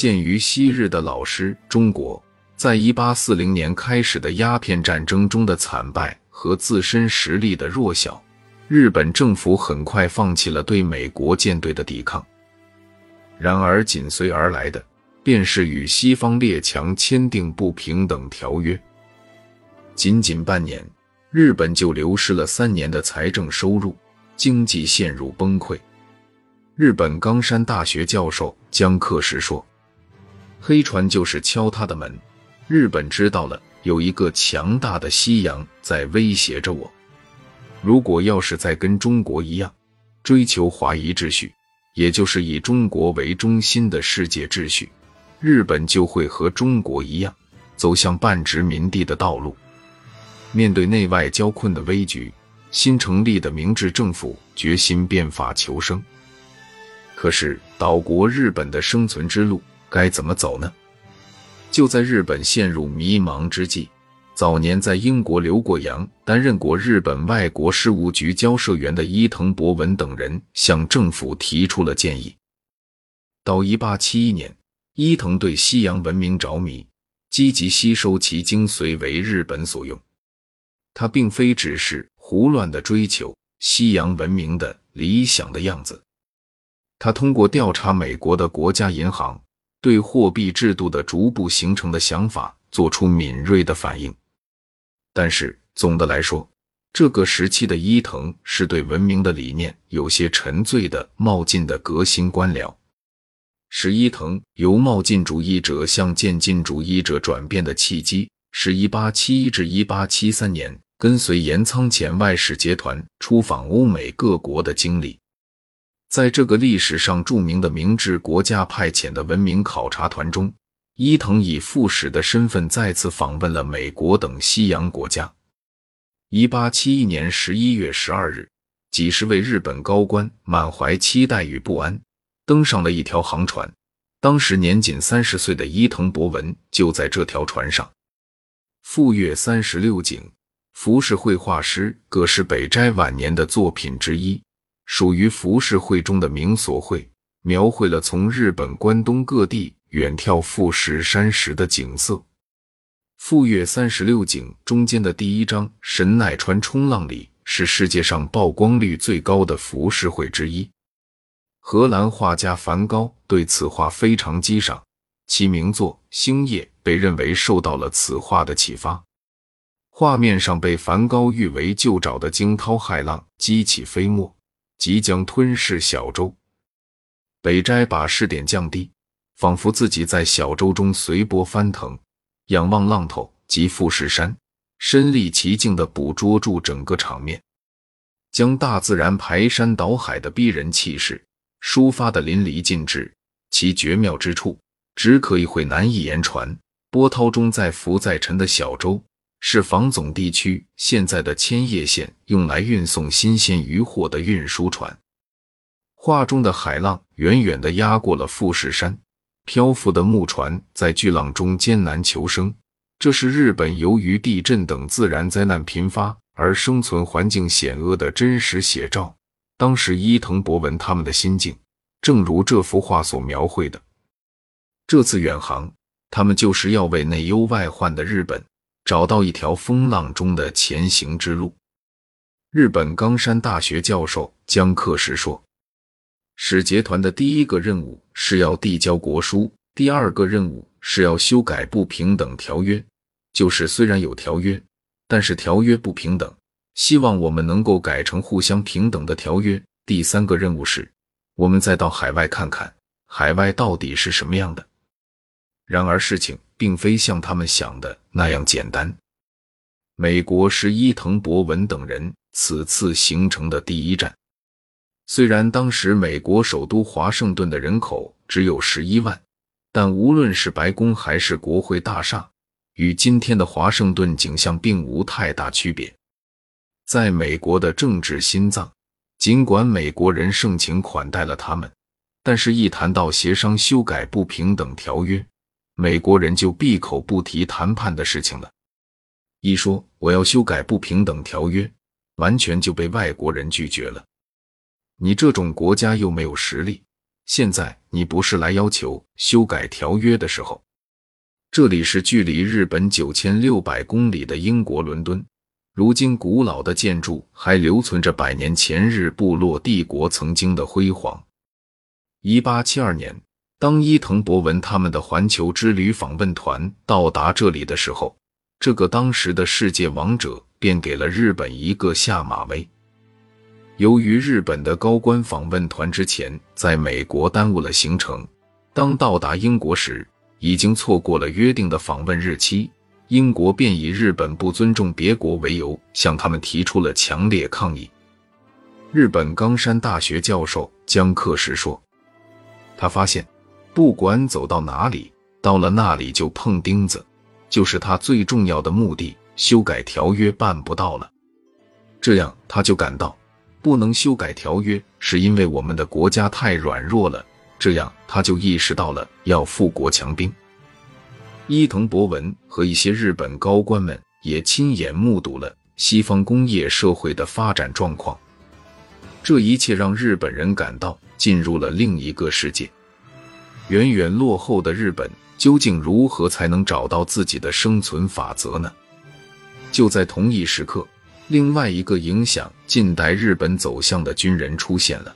鉴于昔日的老师中国在一八四零年开始的鸦片战争中的惨败和自身实力的弱小，日本政府很快放弃了对美国舰队的抵抗。然而，紧随而来的便是与西方列强签订不平等条约。仅仅半年，日本就流失了三年的财政收入，经济陷入崩溃。日本冈山大学教授江克时说：“黑船就是敲他的门，日本知道了有一个强大的西洋在威胁着我。如果要是再跟中国一样追求华夷秩序。”也就是以中国为中心的世界秩序，日本就会和中国一样走向半殖民地的道路。面对内外交困的危局，新成立的明治政府决心变法求生。可是岛国日本的生存之路该怎么走呢？就在日本陷入迷茫之际。早年在英国留过洋、担任过日本外国事务局交涉员的伊藤博文等人向政府提出了建议。到1871年，伊藤对西洋文明着迷，积极吸收其精髓为日本所用。他并非只是胡乱的追求西洋文明的理想的样子，他通过调查美国的国家银行对货币制度的逐步形成的想法，做出敏锐的反应。但是总的来说，这个时期的伊藤是对文明的理念有些沉醉的冒进的革新官僚，使伊藤由冒进主义者向渐进主义者转变的契机，是一八七一至一八七三年跟随岩仓前外使节团出访欧美各国的经历。在这个历史上著名的明治国家派遣的文明考察团中。伊藤以副使的身份再次访问了美国等西洋国家。一八七一年十一月十二日，几十位日本高官满怀期待与不安，登上了一条航船。当时年仅三十岁的伊藤博文就在这条船上。富岳三十六景，浮世绘画师葛饰北斋晚年的作品之一，属于浮世绘中的名所绘，描绘了从日本关东各地。远眺富士山时的景色，《富岳三十六景》中间的第一章《神奈川冲浪里》是世界上曝光率最高的浮世绘之一。荷兰画家梵高对此画非常激赏，其名作《星夜》被认为受到了此画的启发。画面上被梵高誉为旧沼的惊涛骇浪激起飞沫，即将吞噬小舟。北斋把视点降低。仿佛自己在小舟中随波翻腾，仰望浪头及富士山，身历其境地捕捉住整个场面，将大自然排山倒海的逼人气势抒发得淋漓尽致。其绝妙之处，只可意会，难以言传。波涛中载浮载沉的小舟，是房总地区现在的千叶县用来运送新鲜渔货的运输船。画中的海浪远远地压过了富士山。漂浮的木船在巨浪中艰难求生，这是日本由于地震等自然灾难频发而生存环境险恶的真实写照。当时伊藤博文他们的心境，正如这幅画所描绘的。这次远航，他们就是要为内忧外患的日本找到一条风浪中的前行之路。日本冈山大学教授江克时说。使节团的第一个任务是要递交国书，第二个任务是要修改不平等条约。就是虽然有条约，但是条约不平等，希望我们能够改成互相平等的条约。第三个任务是，我们再到海外看看，海外到底是什么样的。然而事情并非像他们想的那样简单。美国是伊藤博文等人此次行程的第一站。虽然当时美国首都华盛顿的人口只有十一万，但无论是白宫还是国会大厦，与今天的华盛顿景象并无太大区别。在美国的政治心脏，尽管美国人盛情款待了他们，但是一谈到协商修改不平等条约，美国人就闭口不提谈判的事情了。一说我要修改不平等条约，完全就被外国人拒绝了。你这种国家又没有实力，现在你不是来要求修改条约的时候。这里是距离日本九千六百公里的英国伦敦，如今古老的建筑还留存着百年前日部落帝国曾经的辉煌。一八七二年，当伊藤博文他们的环球之旅访问团到达这里的时候，这个当时的世界王者便给了日本一个下马威。由于日本的高官访问团之前在美国耽误了行程，当到达英国时，已经错过了约定的访问日期，英国便以日本不尊重别国为由，向他们提出了强烈抗议。日本冈山大学教授江克时说：“他发现，不管走到哪里，到了那里就碰钉子，就是他最重要的目的——修改条约办不到了。这样，他就感到。”不能修改条约，是因为我们的国家太软弱了。这样，他就意识到了要富国强兵。伊藤博文和一些日本高官们也亲眼目睹了西方工业社会的发展状况。这一切让日本人感到进入了另一个世界。远远落后的日本究竟如何才能找到自己的生存法则呢？就在同一时刻。另外一个影响近代日本走向的军人出现了。